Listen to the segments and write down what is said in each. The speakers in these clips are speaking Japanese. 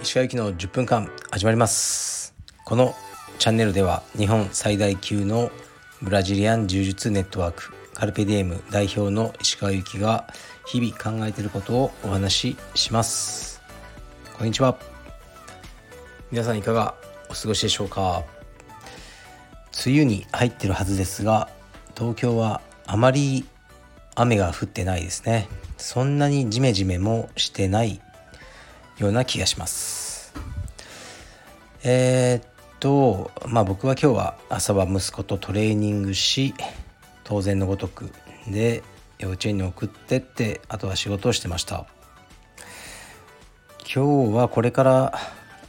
石川行きの10分間始まります。このチャンネルでは日本最大級のブラジリアン柔術ネットワークカルペディエム代表の石川行きが日々考えていることをお話しします。こんにちは。皆さんいかがお過ごしでしょうか？梅雨に入ってるはずですが東京はあまり雨が降ってないですね。そんなにジメジメもしてないような気がします。えー、っとまあ僕は今日は朝は息子とトレーニングし当然のごとくで幼稚園に送ってってあとは仕事をしてました。今日はこれから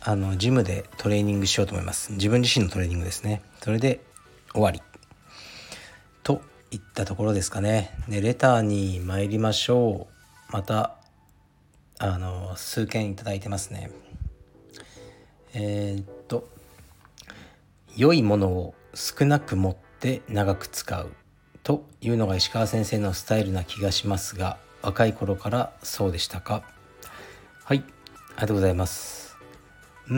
あのジムでトレーニングしようと思います。自分自身のトレーニングですね。それで終わり。いったところですかね。でレターに参りましょう。またあの数件いただいてますね。えー、っと良いものを少なく持って長く使うというのが石川先生のスタイルな気がしますが若い頃からそうでしたか？はいありがとうございます。うー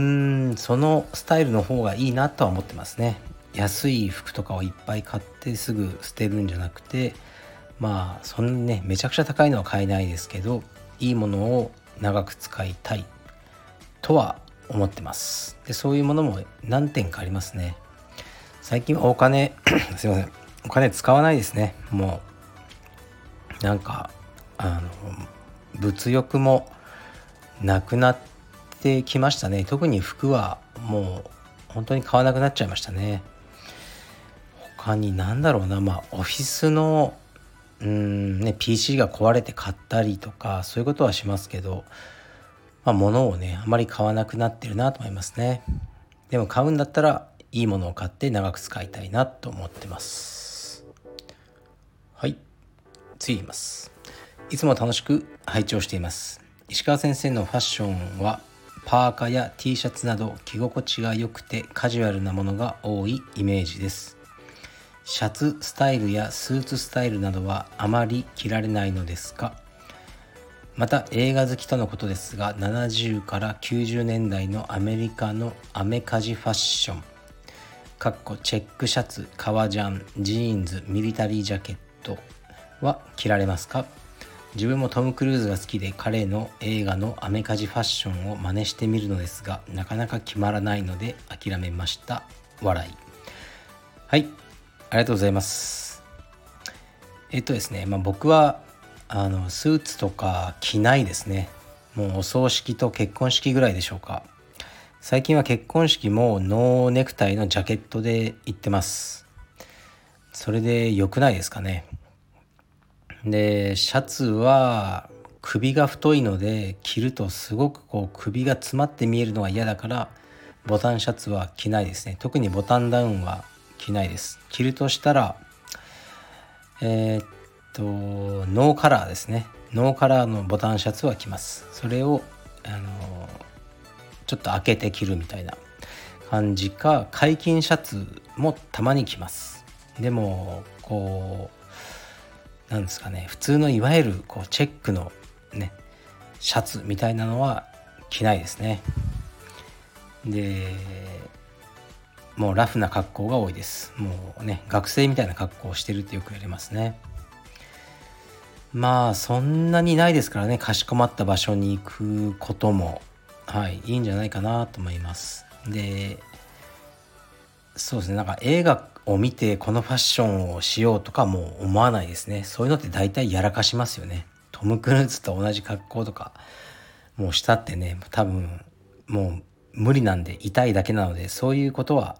んそのスタイルの方がいいなとは思ってますね。安い服とかをいっぱい買ってすぐ捨てるんじゃなくてまあそんなねめちゃくちゃ高いのは買えないですけどいいものを長く使いたいとは思ってます。でそういうものも何点かありますね。最近はお金 すいません。お金使わないですね。もうなんかあの物欲もなくなってきましたね。特に服はもう本当に買わなくなっちゃいましたね。他に何だろうな。まあオフィスのうんね PC が壊れて買ったりとかそういうことはしますけど、まあ、物をねあまり買わなくなってるなと思いますね。でも買うんだったらいいものを買って長く使いたいなと思ってます。はい。次いきます。いつも楽しく拝聴しています。石川先生のファッションはパーカーや T シャツなど着心地が良くてカジュアルなものが多いイメージです。シャツスタイルやスーツスタイルなどはあまり着られないのですか？また映画好きとのことですが70から90年代のアメリカのアメカジファッション。かっこチェックシャツ革ジャンジーンズミリタリージャケットは着られますか？自分もトム・クルーズが好きで彼の映画のアメカジファッションを真似してみるのですがなかなか決まらないので諦めました。笑い。はい。ありがとうございます。えっとですね、まあ、僕はあのスーツとか着ないですね。もうお葬式と結婚式ぐらいでしょうか。最近は結婚式もノーネクタイのジャケットで行ってます。それで良くないですかね。で、シャツは首が太いので着るとすごくこう首が詰まって見えるのが嫌だからボタンシャツは着ないですね。特にボタンダウンは着ないです。着るとしたらえー、っとノーカラーですね。ノーカラーのボタンシャツは着ます。それをあのちょっと開けて着るみたいな感じか解禁シャツもたまに着ます。でもこうなんですかね。普通のいわゆるこうチェックのねシャツみたいなのは着ないですね。でもうラフな格好が多いです。もうね学生みたいな格好をしてるってよく言われますね。まあそんなにないですからねかしこまった場所に行くことも。はいいいんじゃないかなと思います。でそうですねなんか映画を見てこのファッションをしようとかもう思わないですね。そういうのって大体やらかしますよね。トム・クルーズと同じ格好とかもうしたってね多分もう無理なんで痛いだけなのでそういうことは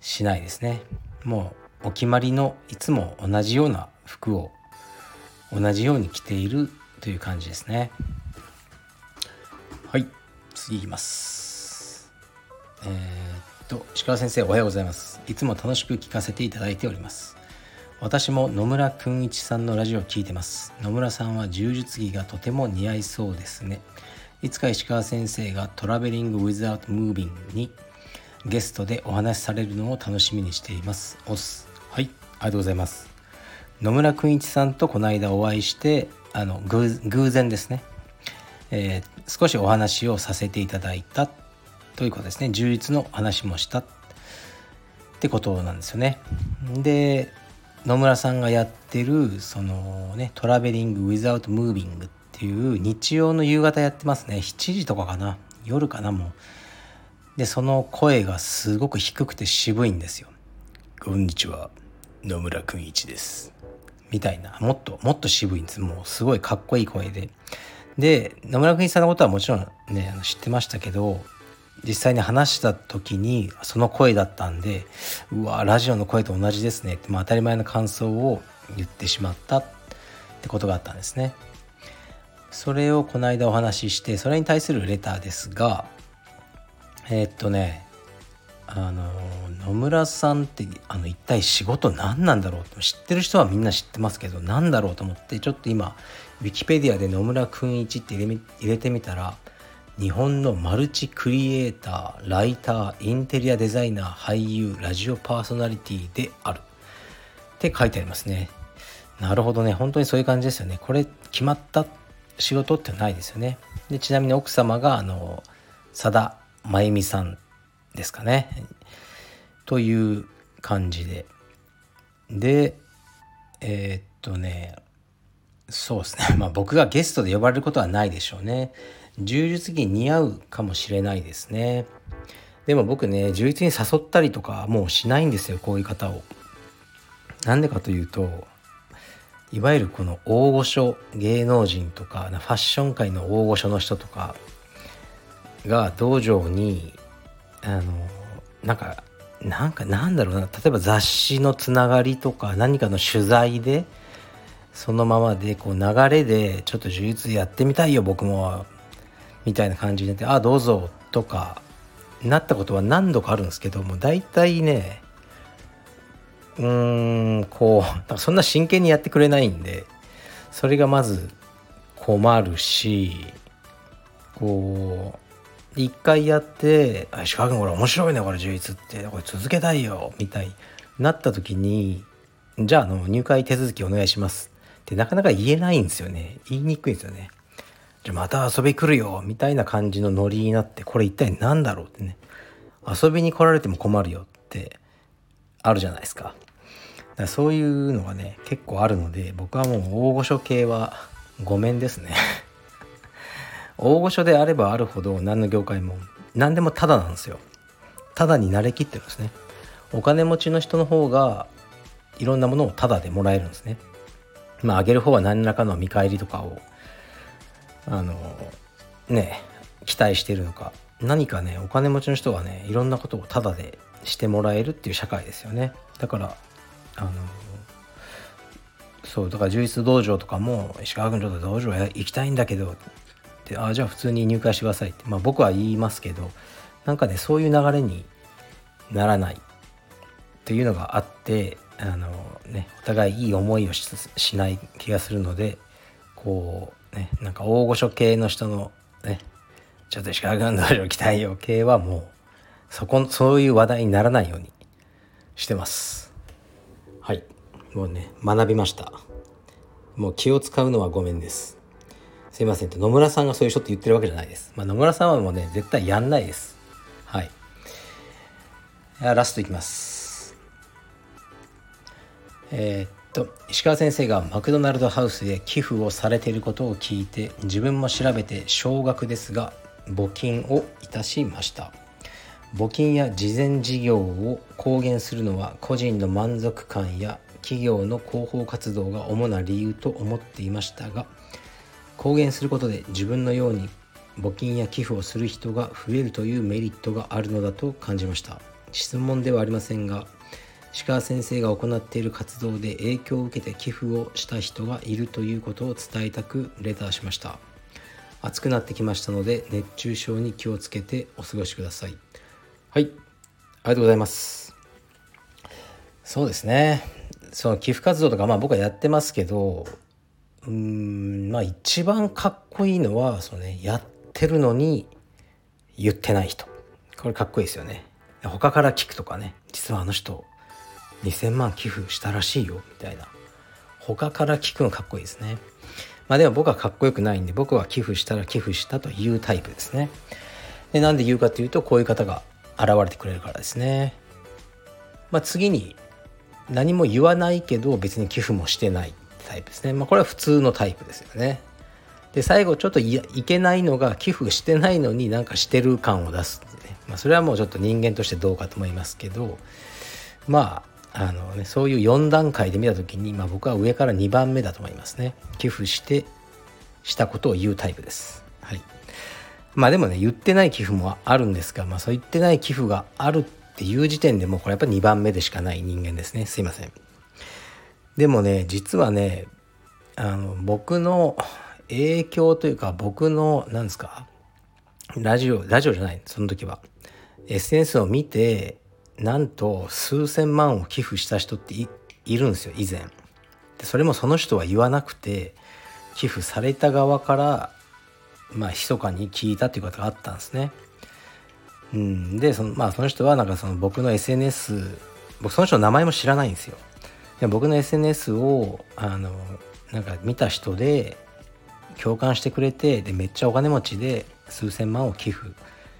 しないですね。もうお決まりのいつも同じような服を同じように着ているという感じですね。はい次いきます。えー、っと石川先生おはようございます。いつも楽しく聞かせていただいております。私も野村くんいちさんのラジオを聞いてます。野村さんは柔術着がとても似合いそうですね。いつか石川先生がトラベリング・ウィズ・アウト・ムービングにゲストでお話しされるのを楽しみにしています。おす。はい、ありがとうございます。野村君一さんとこの間お会いしてあの偶然ですね、えー、少しお話をさせていただいたということですね充実の話もしたってことなんですよね。で野村さんがやってるそのねトラベリング・ウィザウト・ムービングっていう日曜の夕方やってますね7時とかかな夜かなもうでその声がすごく低くて渋いんですよ。こんにちは。野村くん一です。みたいな。もっともっと渋いんです。もうすごいかっこいい声で。で野村くん一さんのことはもちろんね知ってましたけど実際に話した時にその声だったんでうわラジオの声と同じですね。って、まあ、当たり前の感想を言ってしまった。ってことがあったんですね。それをこの間お話ししてそれに対するレターですがえー、っとねあの野村さんってあの一体仕事何なんだろうって知ってる人はみんな知ってますけど何だろうと思ってちょっと今ウィキペディアで野村くん一って入れてみたら日本のマルチクリエイターライターインテリアデザイナー俳優ラジオパーソナリティである。って書いてありますね。なるほどね。本当にそういう感じですよね。これ決まった仕事ってないですよね。でちなみに奥様があの佐田真由美さんですかね。という感じで。でえー、っとねそうですね。まあ僕がゲストで呼ばれることはないでしょうね。柔術着似合うかもしれないですね。でも僕ね柔術に誘ったりとかもうしないんですよこういう方を。なんでかというといわゆるこの大御所芸能人とかファッション界の大御所の人とかが道場にあのなんかなんかなんだろうな。例えば雑誌のつながりとか何かの取材でそのままでこう流れでちょっと呪術やってみたいよ僕もみたいな感じになって「ああどうぞ」とかなったことは何度かあるんですけども大体ねうーんこう そんな真剣にやってくれないんでそれがまず困るしこう一回やって「石川君これ面白いねこれ充実ってこれ続けたいよ」みたいになった時に「じゃあの入会手続きお願いします」ってなかなか言えないんですよね言いにくいんですよね。じゃあまた遊び来るよみたいな感じのノリになってこれ一体何だろうってね遊びに来られても困るよってあるじゃないですか。だそういうのがね結構あるので僕はもう大御所系はごめんですね大御所であればあるほど何の業界も何でもタダなんですよ。タダに慣れきってるんですね。お金持ちの人の方がいろんなものをタダでもらえるんですね。まああげる方は何らかの見返りとかをあのね期待してるのか何かねお金持ちの人はねいろんなことをタダでしてもらえるっていう社会ですよねだからあのそうだから充実道場とかも石川君ちょっと道場行きたいんだけどってあじゃあ普通に入会してくださいって、まあ、僕は言いますけどなんかねそういう流れにならないっていうのがあってあのねお互いいい思いをしない気がするのでこうね、なんか大御所系の人のね、ちょっと石川軍道場来たいよ系はもう、そこ、そういう話題にならないようにしてます。はい。もうね、学びました。もう気を使うのはごめんです。すいませんって野村さんがそういう人って言ってるわけじゃないです。まあ、野村さんはもうね、絶対やんないです。はい。ラストいきます。えー、と石川先生がマクドナルドハウスで寄付をされていることを聞いて自分も調べて少額ですが募金をいたしました募金や慈善事業を公言するのは個人の満足感や企業の広報活動が主な理由と思っていましたが公言することで自分のように募金や寄付をする人が増えるというメリットがあるのだと感じました。質問ではありませんが石川先生が行っている活動で影響を受けて寄付をした人がいるということを伝えたくレターしました。暑くなってきましたので熱中症に気をつけてお過ごしください。はい。ありがとうございます。そうですね。その寄付活動とかまあ僕はやってますけどうんまあ一番かっこいいのはそのねやってるのに言ってない人。これかっこいいですよね。他から聞くとかね。実はあの人2,000万寄付したらしいよ。みたいな。他から聞くのかっこいいですね。まあでも僕はかっこよくないんで僕は寄付したら寄付したというタイプですね。でなんで言うかっていうとこういう方が現れてくれるからですね。まあ次に何も言わないけど別に寄付もしてない。タイプですね。まあこれは普通のタイプですよね。で最後ちょっといけないのが寄付してないのになんかしてる感を出すね、まあ、それはもうちょっと人間としてどうかと思いますけどまああのねそういう4段階で見た時に、まあ、僕は上から2番目だと思いますね。寄付してしたことを言うタイプです。はい。まあでもね言ってない寄付もあるんですが、まあ、そう言ってない寄付があるっていう時点でもうこれやっぱ2番目でしかない人間ですね。すいません。でもね実はねあの僕の影響というか僕の何ですかラジオラジオじゃないその時は。SNS を見てなんと数千万を寄付した人っているんですよ以前。でそれもその人は言わなくて寄付された側からまあ密かに聞いたっていうことがあったんですね。うん。でそのまあその人はなんかその僕の SNS 僕その人の名前も知らないんですよ。で僕の SNS をあのなんか見た人で共感してくれてでめっちゃお金持ちで数千万を寄付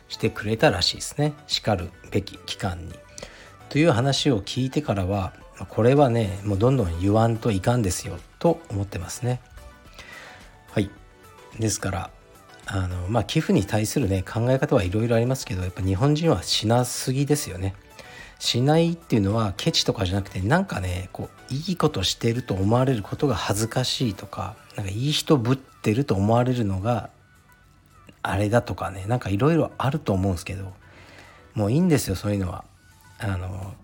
してくれたらしいですねしかるべき機関に。という話を聞いてからはこれはねもうどんどん言わんといかんですよと思ってますね。はいですからあのまあ寄付に対するね考え方はいろいろありますけどやっぱ日本人はしなすぎですよね。しないっていうのはケチとかじゃなくてなんかねこういいことしてると思われることが恥ずかしいとかなんかいい人ぶってると思われるのがあれだとかねなんかいろいろあると思うんですけどもういいんですよそういうのは。あの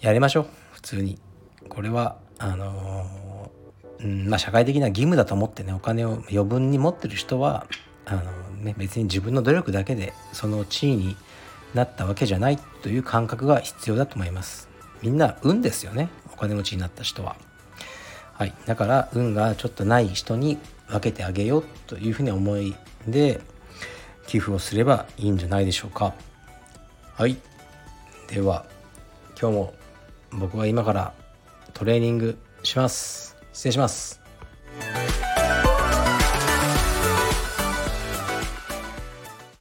やりましょう普通に。これはあのうんまあ社会的な義務だと思ってねお金を余分に持ってる人はあの、ね、別に自分の努力だけでその地位になったわけじゃないという感覚が必要だと思います。みんな運ですよね。お金持ちになった人は。はい。だから運がちょっとない人に分けてあげようというふうに思いで寄付をすればいいんじゃないでしょうか。はい。では今日も僕は今からトレーニングします。失礼します。